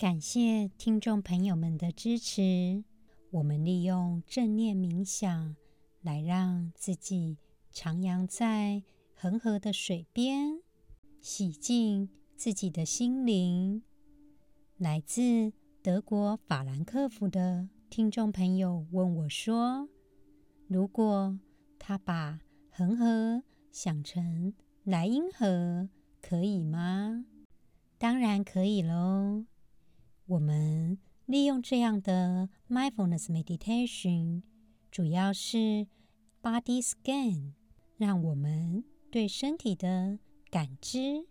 感谢听众朋友们的支持。我们利用正念冥想来让自己徜徉在恒河的水边，洗净自己的心灵。来自德国法兰克福的听众朋友问我说：“如果他把恒河想成莱茵河，可以吗？”当然可以喽。我们利用这样的 mindfulness meditation，主要是 body scan，让我们对身体的感知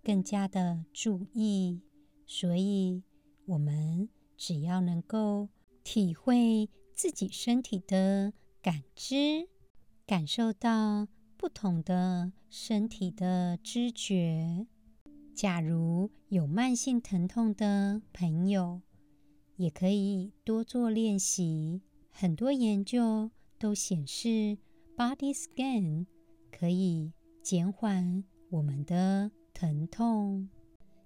更加的注意。所以，我们只要能够体会自己身体的感知，感受到不同的身体的知觉。假如有慢性疼痛的朋友，也可以多做练习。很多研究都显示，body scan 可以减缓我们的疼痛。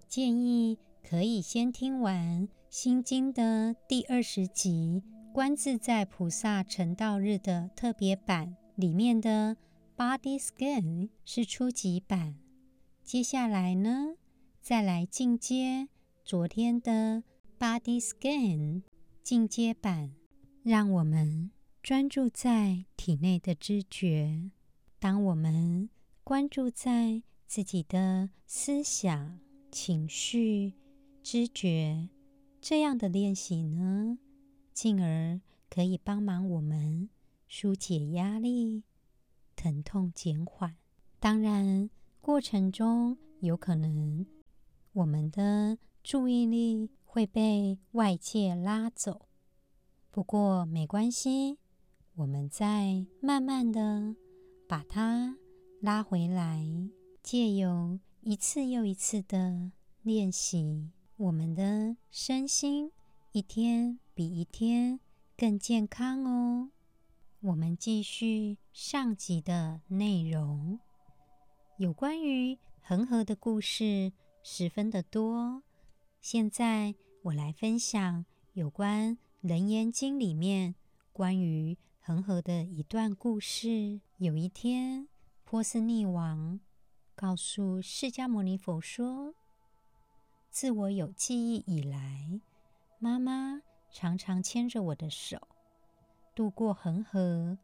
建议可以先听完《心经》的第二十集《观自在菩萨成道日》的特别版，里面的 body scan 是初级版。接下来呢，再来进阶昨天的 Body Scan 进阶版，让我们专注在体内的知觉。当我们关注在自己的思想、情绪、知觉，这样的练习呢，进而可以帮忙我们纾解压力、疼痛减缓。当然，过程中有可能。我们的注意力会被外界拉走，不过没关系，我们再慢慢的把它拉回来，借由一次又一次的练习，我们的身心一天比一天更健康哦。我们继续上集的内容，有关于恒河的故事。十分的多。现在我来分享有关《楞严经》里面关于恒河的一段故事。有一天，波斯匿王告诉释迦牟尼佛说：“自我有记忆以来，妈妈常常牵着我的手渡过恒河，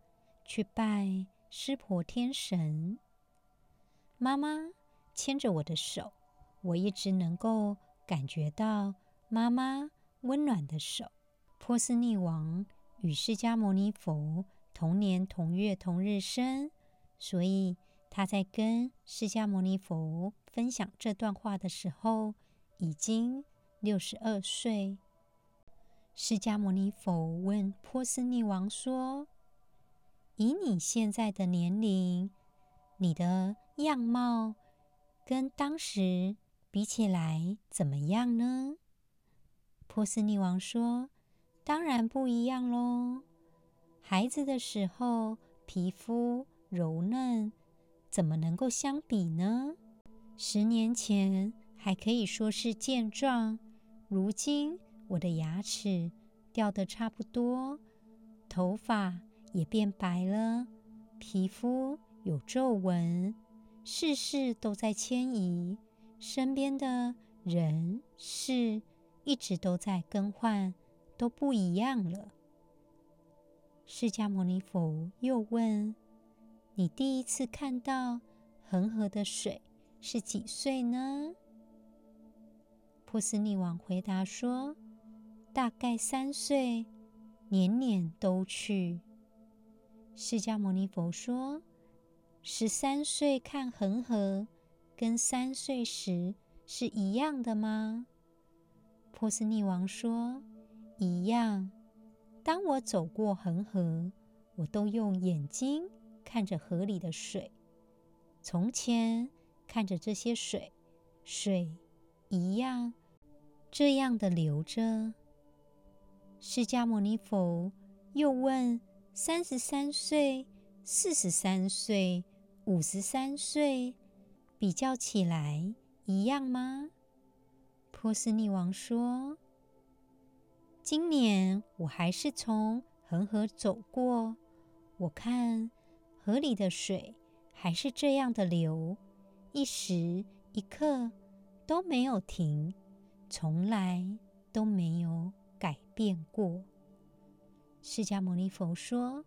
去拜湿婆天神。妈妈牵着我的手。”我一直能够感觉到妈妈温暖的手。波斯匿王与释迦牟尼佛同年同月同日生，所以他在跟释迦牟尼佛分享这段话的时候，已经六十二岁。释迦牟尼佛问波斯匿王说：“以你现在的年龄，你的样貌跟当时……”比起来怎么样呢？波斯匿王说：“当然不一样喽。孩子的时候皮肤柔嫩，怎么能够相比呢？十年前还可以说是健壮，如今我的牙齿掉得差不多，头发也变白了，皮肤有皱纹，事事都在迁移。”身边的人事一直都在更换，都不一样了。释迦牟尼佛又问：“你第一次看到恒河的水是几岁呢？”波斯匿王回答说：“大概三岁，年年都去。”释迦牟尼佛说：“十三岁看恒河。”跟三岁时是一样的吗？波斯匿王说：“一样。当我走过恒河，我都用眼睛看着河里的水。从前看着这些水，水一样这样的流着。释迦牟尼佛又问：三十三岁、四十三岁、五十三岁，比较起来一样吗？波斯匿王说：“今年我还是从恒河走过，我看河里的水还是这样的流，一时一刻都没有停，从来都没有改变过。”释迦牟尼佛说：“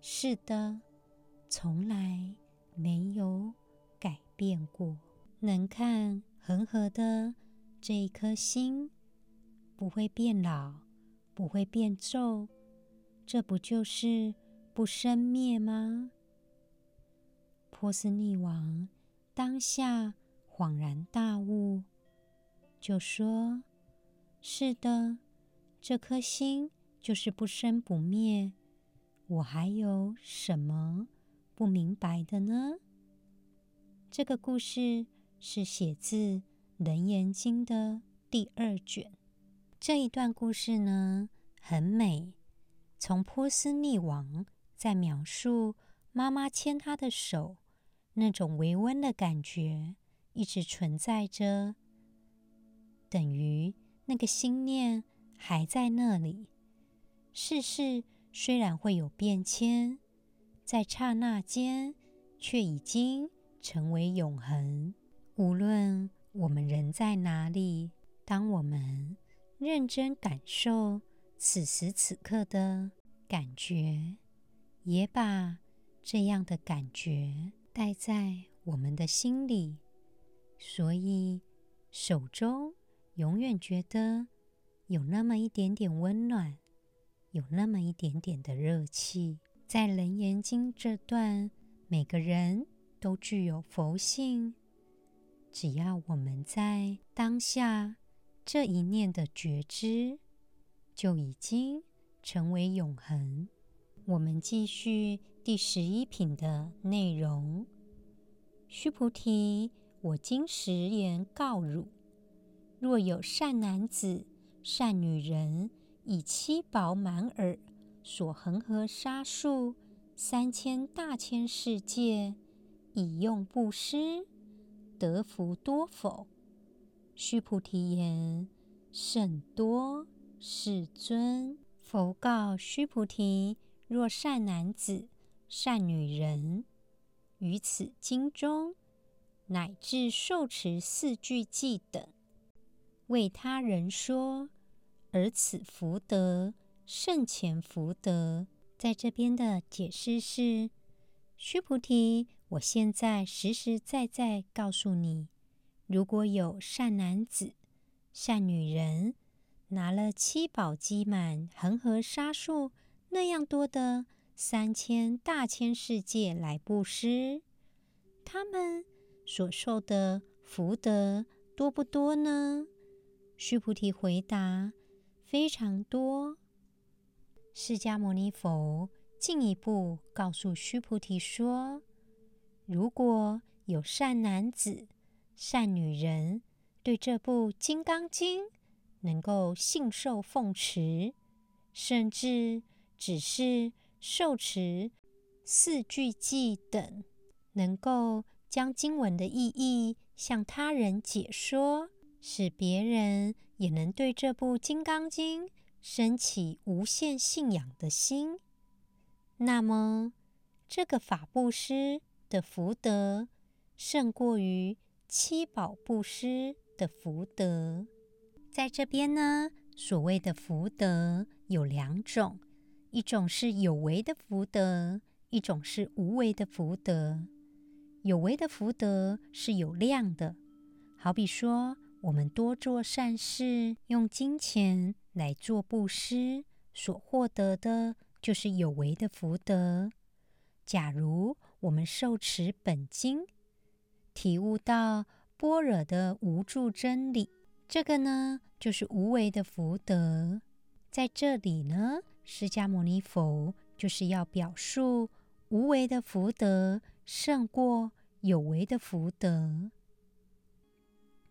是的，从来没有变过。能看恒河的。”这一颗心不会变老，不会变皱，这不就是不生灭吗？波斯匿王当下恍然大悟，就说：“是的，这颗心就是不生不灭，我还有什么不明白的呢？”这个故事是写自。《楞严经》的第二卷，这一段故事呢，很美。从波斯匿王在描述妈妈牵他的手，那种微温的感觉一直存在着，等于那个心念还在那里。世事虽然会有变迁，在刹那间却已经成为永恒。无论。我们人在哪里？当我们认真感受此时此刻的感觉，也把这样的感觉带在我们的心里，所以手中永远觉得有那么一点点温暖，有那么一点点的热气。在《楞严经》这段，每个人都具有佛性。只要我们在当下这一念的觉知，就已经成为永恒。我们继续第十一品的内容。须菩提，我今实言告汝：若有善男子、善女人，以七宝满耳，所恒河沙数三千大千世界，以用布施。得福多否？须菩提言：甚多，世尊。佛告须菩提：若善男子、善女人，于此经中，乃至受持四句偈等，为他人说，而此福德胜前福德。在这边的解释是：须菩提。我现在实实在在告诉你，如果有善男子、善女人，拿了七宝积满恒河沙数那样多的三千大千世界来布施，他们所受的福德多不多呢？须菩提回答：非常多。释迦牟尼佛进一步告诉须菩提说。如果有善男子、善女人，对这部《金刚经》能够信受奉持，甚至只是受持四句偈等，能够将经文的意义向他人解说，使别人也能对这部《金刚经》升起无限信仰的心，那么这个法布施。的福德胜过于七宝布施的福德。在这边呢，所谓的福德有两种，一种是有为的福德，一种是无为的福德。有为的福德是有量的，好比说我们多做善事，用金钱来做布施，所获得的就是有为的福德。假如我们受持本经，体悟到般若的无住真理，这个呢就是无为的福德。在这里呢，释迦牟尼佛就是要表述无为的福德胜过有为的福德。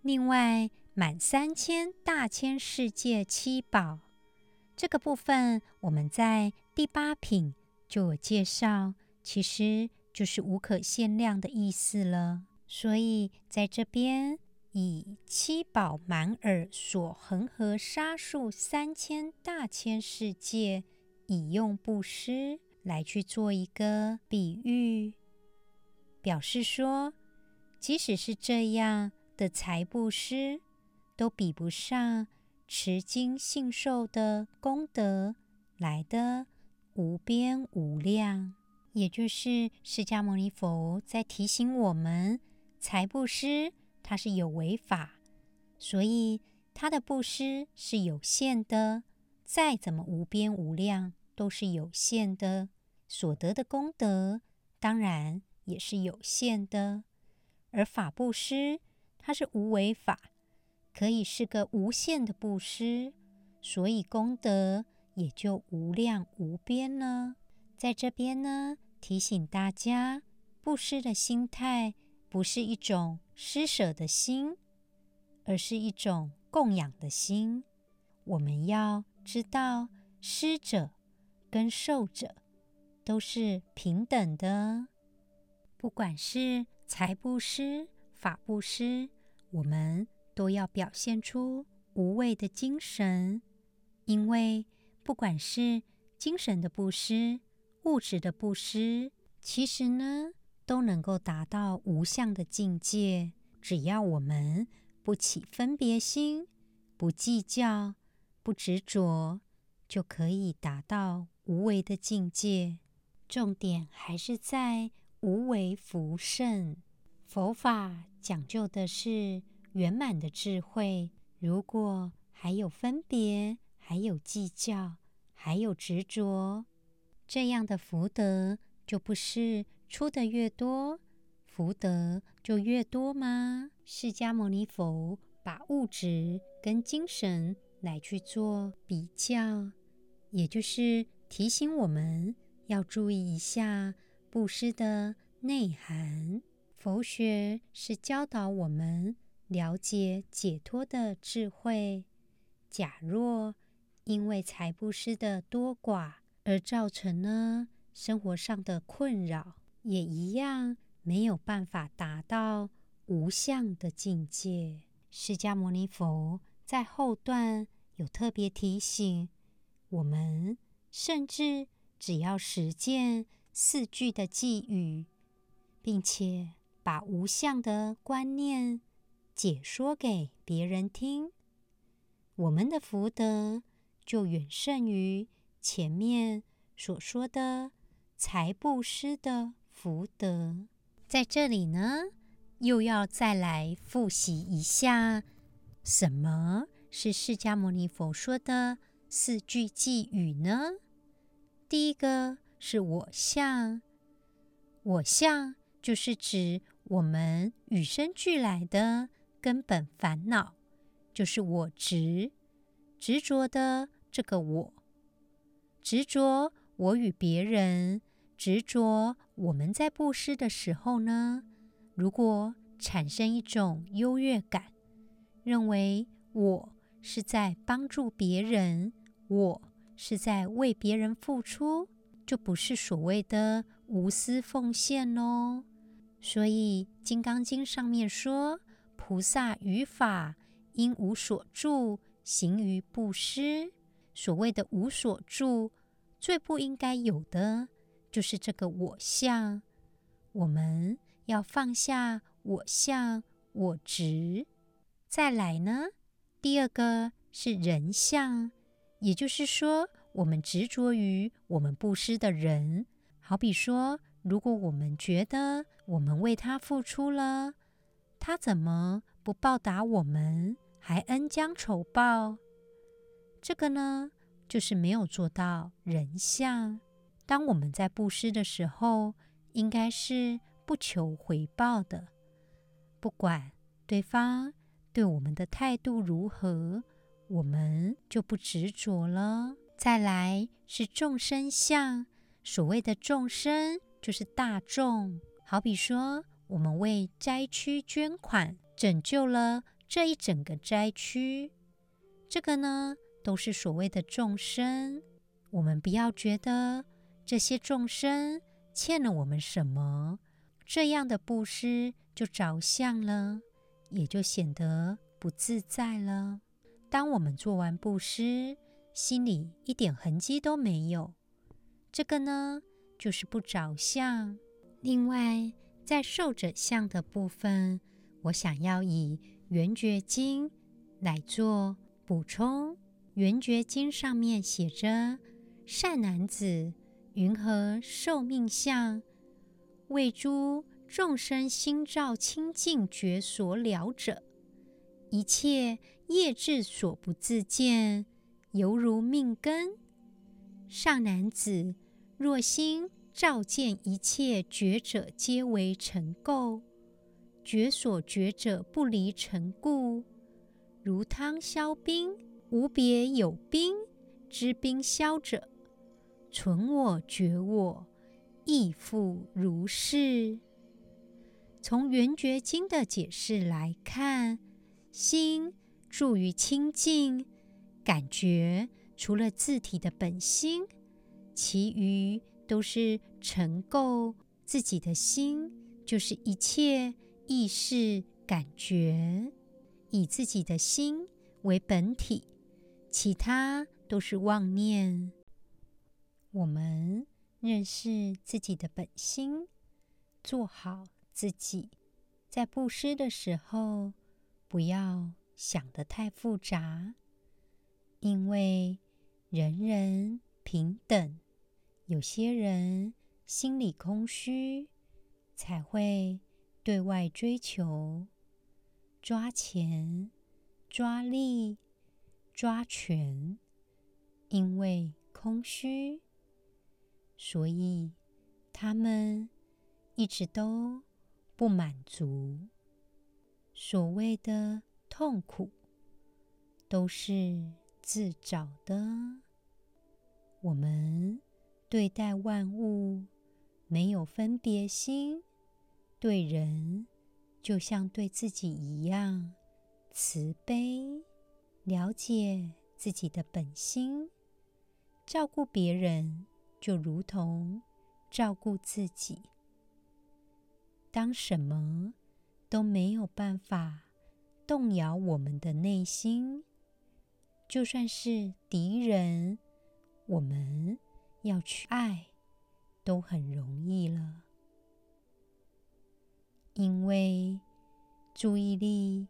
另外，满三千大千世界七宝这个部分，我们在第八品就有介绍，其实就是无可限量的意思了。所以在这边。以七宝满尔所恒河沙数三千大千世界，以用布施来去做一个比喻，表示说，即使是这样的财布施，都比不上持经信受的功德来得无边无量。也就是释迦牟尼佛在提醒我们，财布施。它是有为法，所以它的布施是有限的，再怎么无边无量都是有限的，所得的功德当然也是有限的。而法布施它是无为法，可以是个无限的布施，所以功德也就无量无边了。在这边呢，提醒大家，布施的心态不是一种。施舍的心，而是一种供养的心。我们要知道，施者跟受者都是平等的。不管是财布施、法布施，我们都要表现出无畏的精神。因为不管是精神的布施、物质的布施，其实呢，都能够达到无相的境界。只要我们不起分别心，不计较，不执着，就可以达到无为的境界。重点还是在无为福胜。佛法讲究的是圆满的智慧。如果还有分别，还有计较，还有执着，这样的福德就不是出得越多，福德就越多吗？释迦牟尼佛把物质跟精神来去做比较，也就是提醒我们要注意一下布施的内涵。佛学是教导我们了解解脱的智慧。假若因为财布施的多寡而造成呢生活上的困扰，也一样。没有办法达到无相的境界。释迦牟尼佛在后段有特别提醒我们，甚至只要实践四句的偈语，并且把无相的观念解说给别人听，我们的福德就远胜于前面所说的财布施的福德。在这里呢，又要再来复习一下，什么是释迦牟尼佛说的四句偈语呢？第一个是我相，我相就是指我们与生俱来的根本烦恼，就是我执，执着的这个我，执着我与别人。执着，我们在布施的时候呢，如果产生一种优越感，认为我是在帮助别人，我是在为别人付出，就不是所谓的无私奉献哦。所以《金刚经》上面说，菩萨于法应无所住，行于布施。所谓的无所住，最不应该有的。就是这个我相，我们要放下我相、我执。再来呢，第二个是人相，也就是说，我们执着于我们布施的人。好比说，如果我们觉得我们为他付出了，他怎么不报答我们，还恩将仇报？这个呢，就是没有做到人相。当我们在布施的时候，应该是不求回报的，不管对方对我们的态度如何，我们就不执着了。再来是众生相，所谓的众生就是大众，好比说我们为灾区捐款，拯救了这一整个灾区，这个呢都是所谓的众生。我们不要觉得这些众生欠了我们什么，这样的布施就着相了，也就显得不自在了。当我们做完布施，心里一点痕迹都没有，这个呢就是不着相。另外，在受者相的部分，我想要以《圆觉经》来做补充。《圆觉经》上面写着：“善男子，云何受命相？为诸众生心照清净觉所了者，一切业智所不自见。”犹如命根，善男子，若心照见一切觉者，皆为尘垢；觉所觉者不离尘故，如汤消冰，无别有冰知冰消者，存我觉我，亦复如是。从《圆觉经》的解释来看，心住于清净。感觉除了自体的本心，其余都是尘垢。自己的心就是一切意识感觉，以自己的心为本体，其他都是妄念。我们认识自己的本心，做好自己，在布施的时候，不要想得太复杂。因为人人平等，有些人心里空虚，才会对外追求，抓钱、抓利、抓权。因为空虚，所以他们一直都不满足。所谓的痛苦，都是。自找的。我们对待万物没有分别心，对人就像对自己一样慈悲，了解自己的本心，照顾别人就如同照顾自己。当什么都没有办法动摇我们的内心。就算是敌人，我们要去爱，都很容易了。因为注意力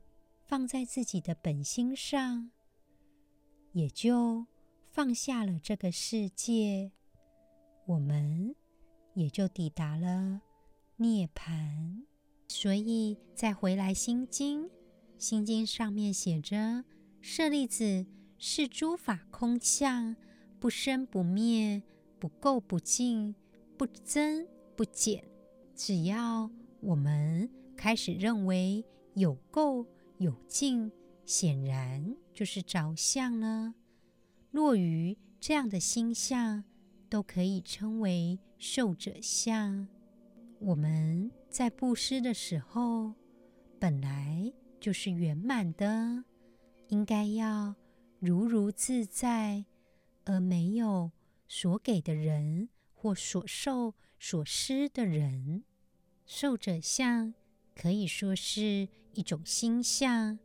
放在自己的本心上，也就放下了这个世界，我们也就抵达了涅槃。所以在《回来心经》，心经上面写着：“舍利子。”是诸法空相，不生不灭，不垢不净，不增不减。只要我们开始认为有垢有净，显然就是着相了。落于这样的心相，都可以称为受者相。我们在布施的时候，本来就是圆满的，应该要。如如自在，而没有所给的人或所受所施的人。受者相可以说是一种心相。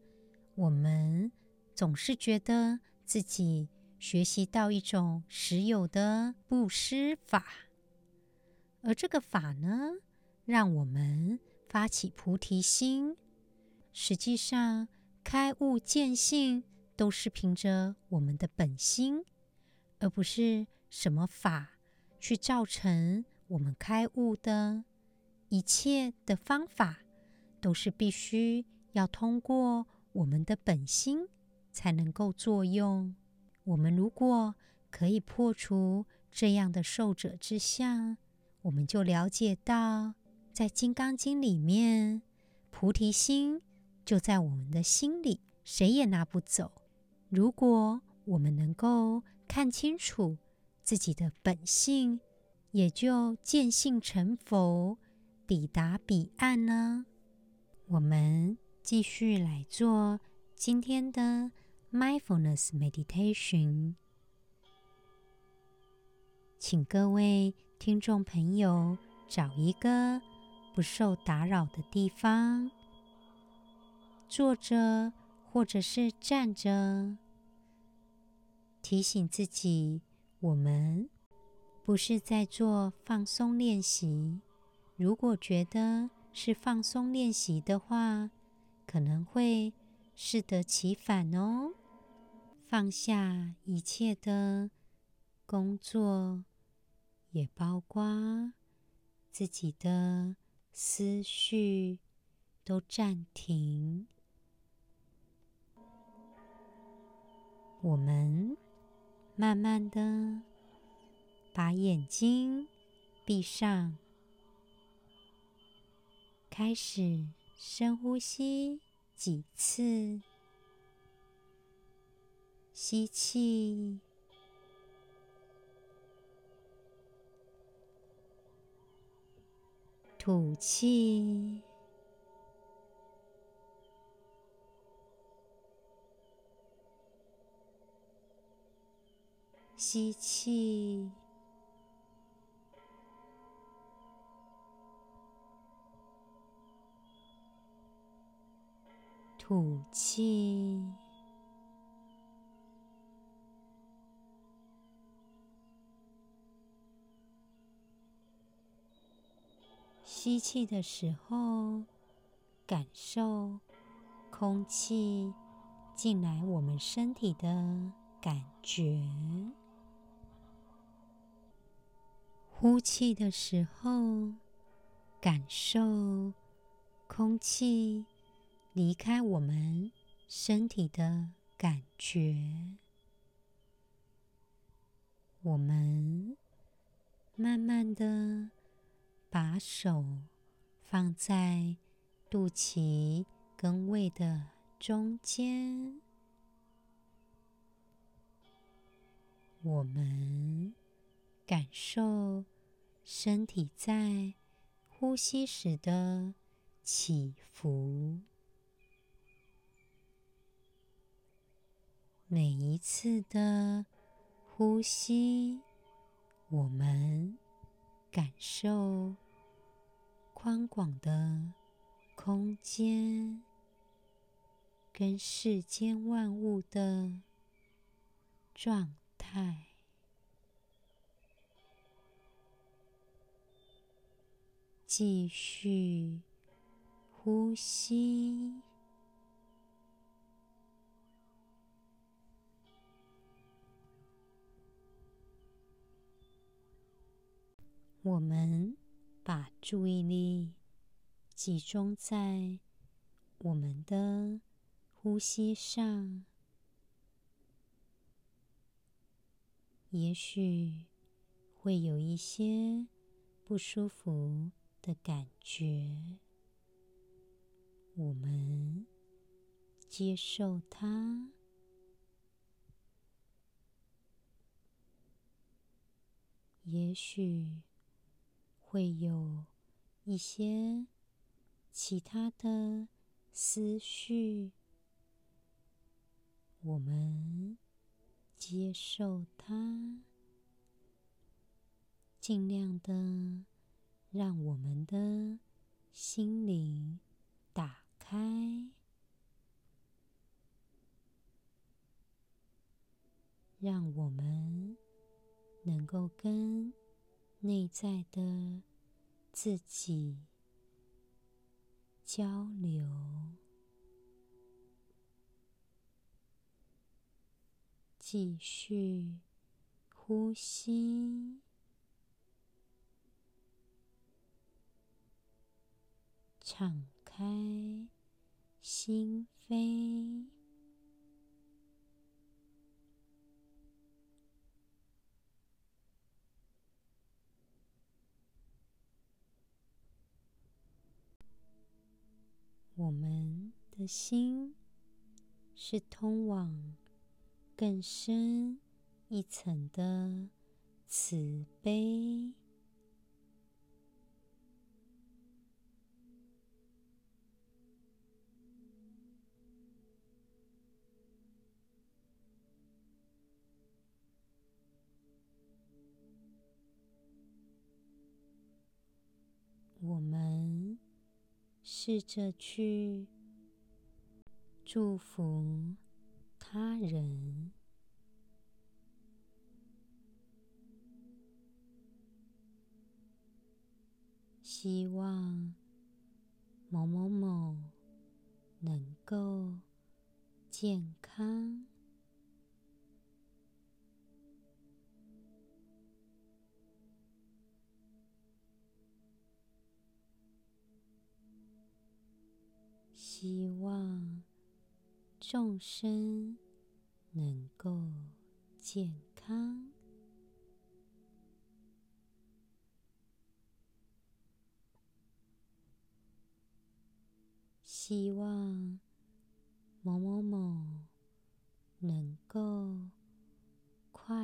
我们总是觉得自己学习到一种实有的布施法，而这个法呢，让我们发起菩提心。实际上，开悟见性。都是凭着我们的本心，而不是什么法去造成我们开悟的。一切的方法都是必须要通过我们的本心才能够作用。我们如果可以破除这样的受者之相，我们就了解到，在《金刚经》里面，菩提心就在我们的心里，谁也拿不走。如果我们能够看清楚自己的本性，也就见性成佛，抵达彼岸呢？我们继续来做今天的 Mindfulness Meditation，请各位听众朋友找一个不受打扰的地方，坐着或者是站着。提醒自己，我们不是在做放松练习。如果觉得是放松练习的话，可能会适得其反哦。放下一切的工作，也包括自己的思绪，都暂停。我们。慢慢的把眼睛闭上，开始深呼吸几次，吸气，吐气。吸气，吐气。吸气的时候，感受空气进来我们身体的感觉。呼气的时候，感受空气离开我们身体的感觉。我们慢慢的把手放在肚脐跟胃的中间。我们。感受身体在呼吸时的起伏，每一次的呼吸，我们感受宽广的空间跟世间万物的状态。继续呼吸。我们把注意力集中在我们的呼吸上，也许会有一些不舒服的感觉，我们接受它。也许会有一些其他的思绪，我们接受它，尽量的。让我们的心灵打开，让我们能够跟内在的自己交流，继续呼吸。敞开心扉，我们的心是通往更深一层的慈悲。试着去祝福他人，希望某某某能够健康。希望众生能够健康。希望某某某能够快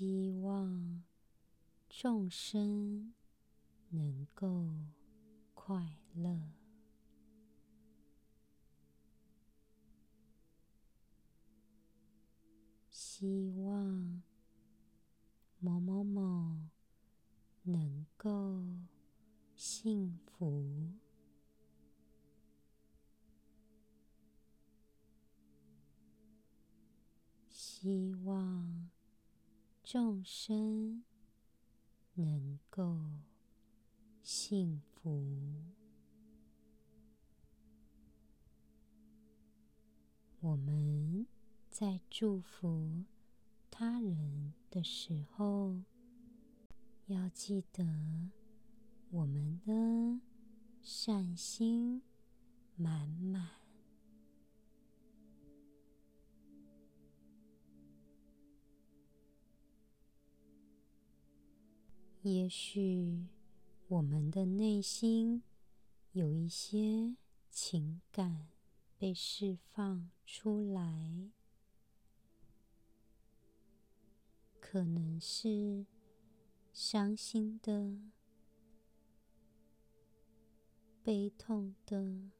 希望众生能够快乐。希望某某某能够幸福。希望。众生能够幸福。我们在祝福他人的时候，要记得我们的善心满满。也许我们的内心有一些情感被释放出来，可能是伤心的、悲痛的、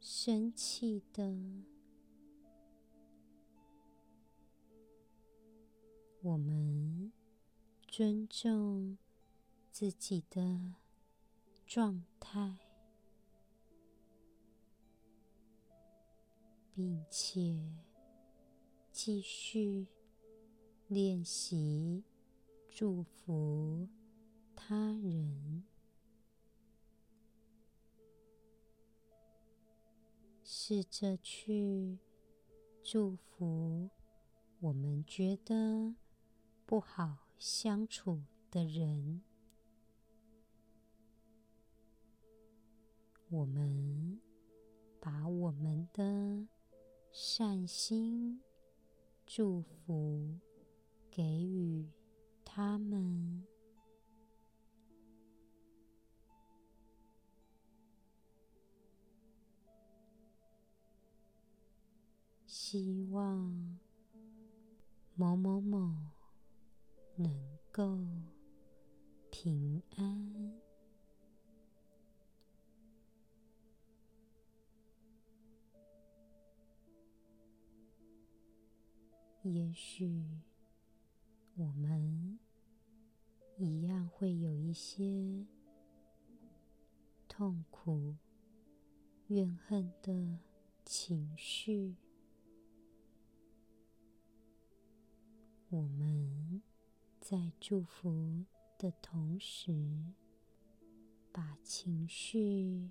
生气的。我们尊重自己的状态，并且继续练习祝福他人，试着去祝福我们觉得。不好相处的人，我们把我们的善心祝福给予他们，希望某某某。能够平安。也许我们一样会有一些痛苦、怨恨的情绪，我们。在祝福的同时，把情绪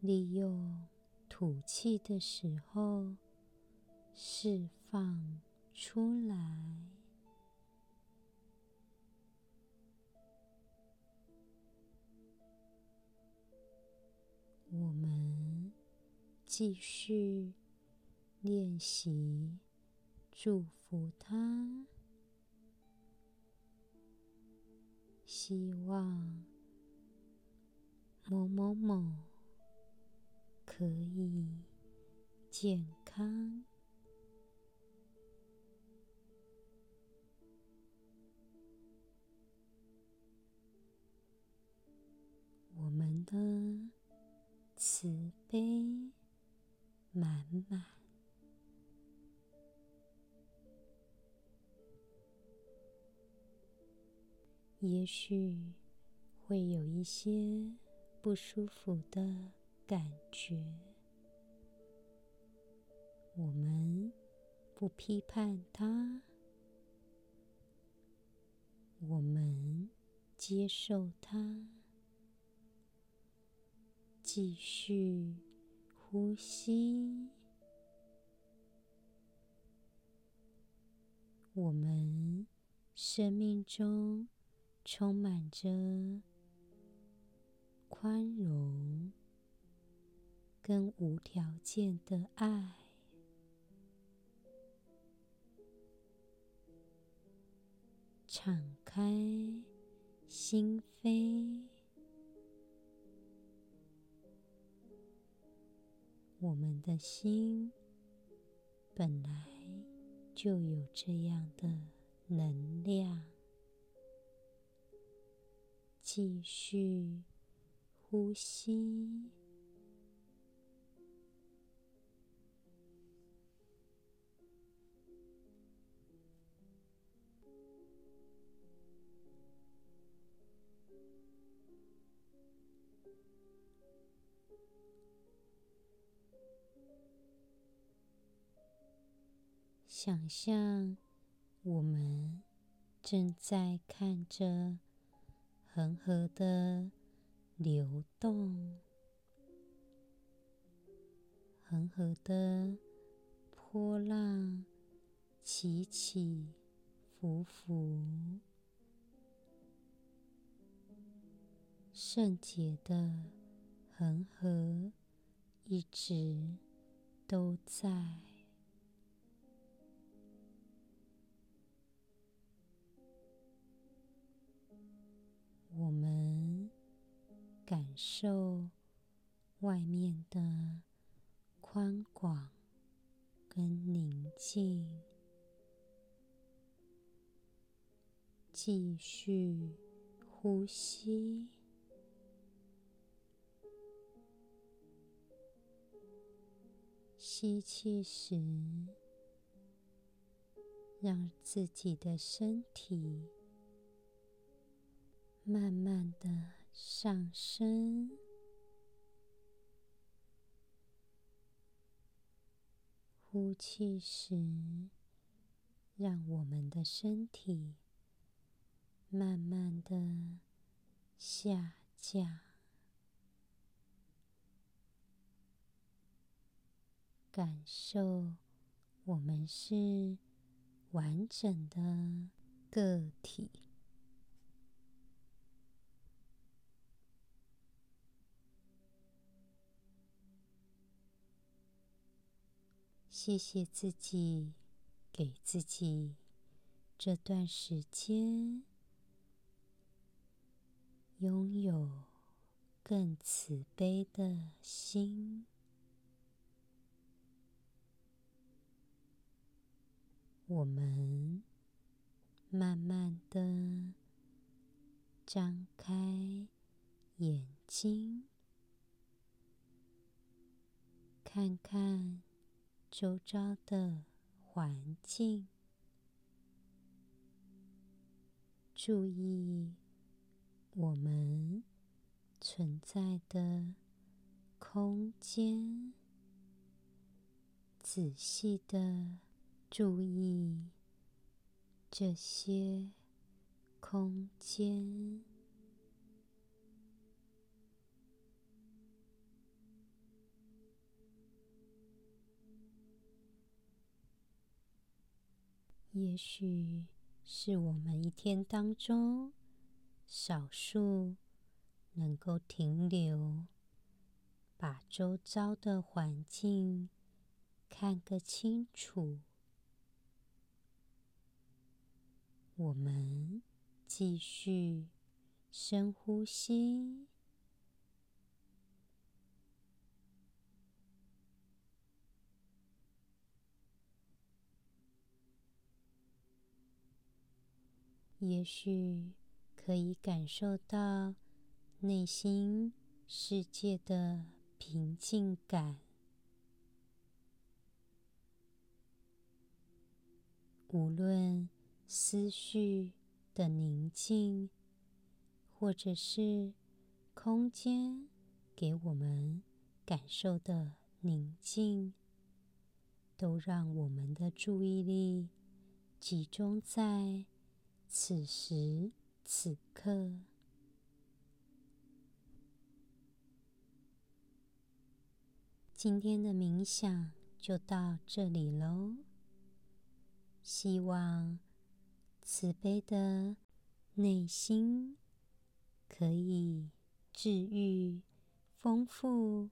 利用吐气的时候释放出来。我们继续练习祝福他。希望某某某可以健康。我们的慈悲满满。也许会有一些不舒服的感觉，我们不批判它，我们接受它，继续呼吸，我们生命中。充满着宽容跟无条件的爱，敞开心扉，我们的心本来就有这样的能量。继续呼吸，想象我们正在看着。恒河的流动，恒河的波浪起起伏伏，圣洁的恒河一直都在。我们感受外面的宽广跟宁静，继续呼吸，吸气时，让自己的身体。慢慢的上升，呼气时，让我们的身体慢慢的下降，感受我们是完整的个体。谢谢自己，给自己这段时间拥有更慈悲的心。我们慢慢的张开眼睛，看看。周遭的环境，注意我们存在的空间，仔细的注意这些空间。也许是我们一天当中少数能够停留，把周遭的环境看个清楚。我们继续深呼吸，也许可以感受到内心世界的平静感。无论思绪的宁静，或者是空间给我们感受的宁静，都让我们的注意力集中在此时此刻。今天的冥想就到这里喽。希望慈悲的内心可以治愈、丰富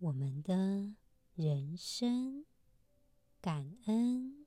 我们的人生。感恩。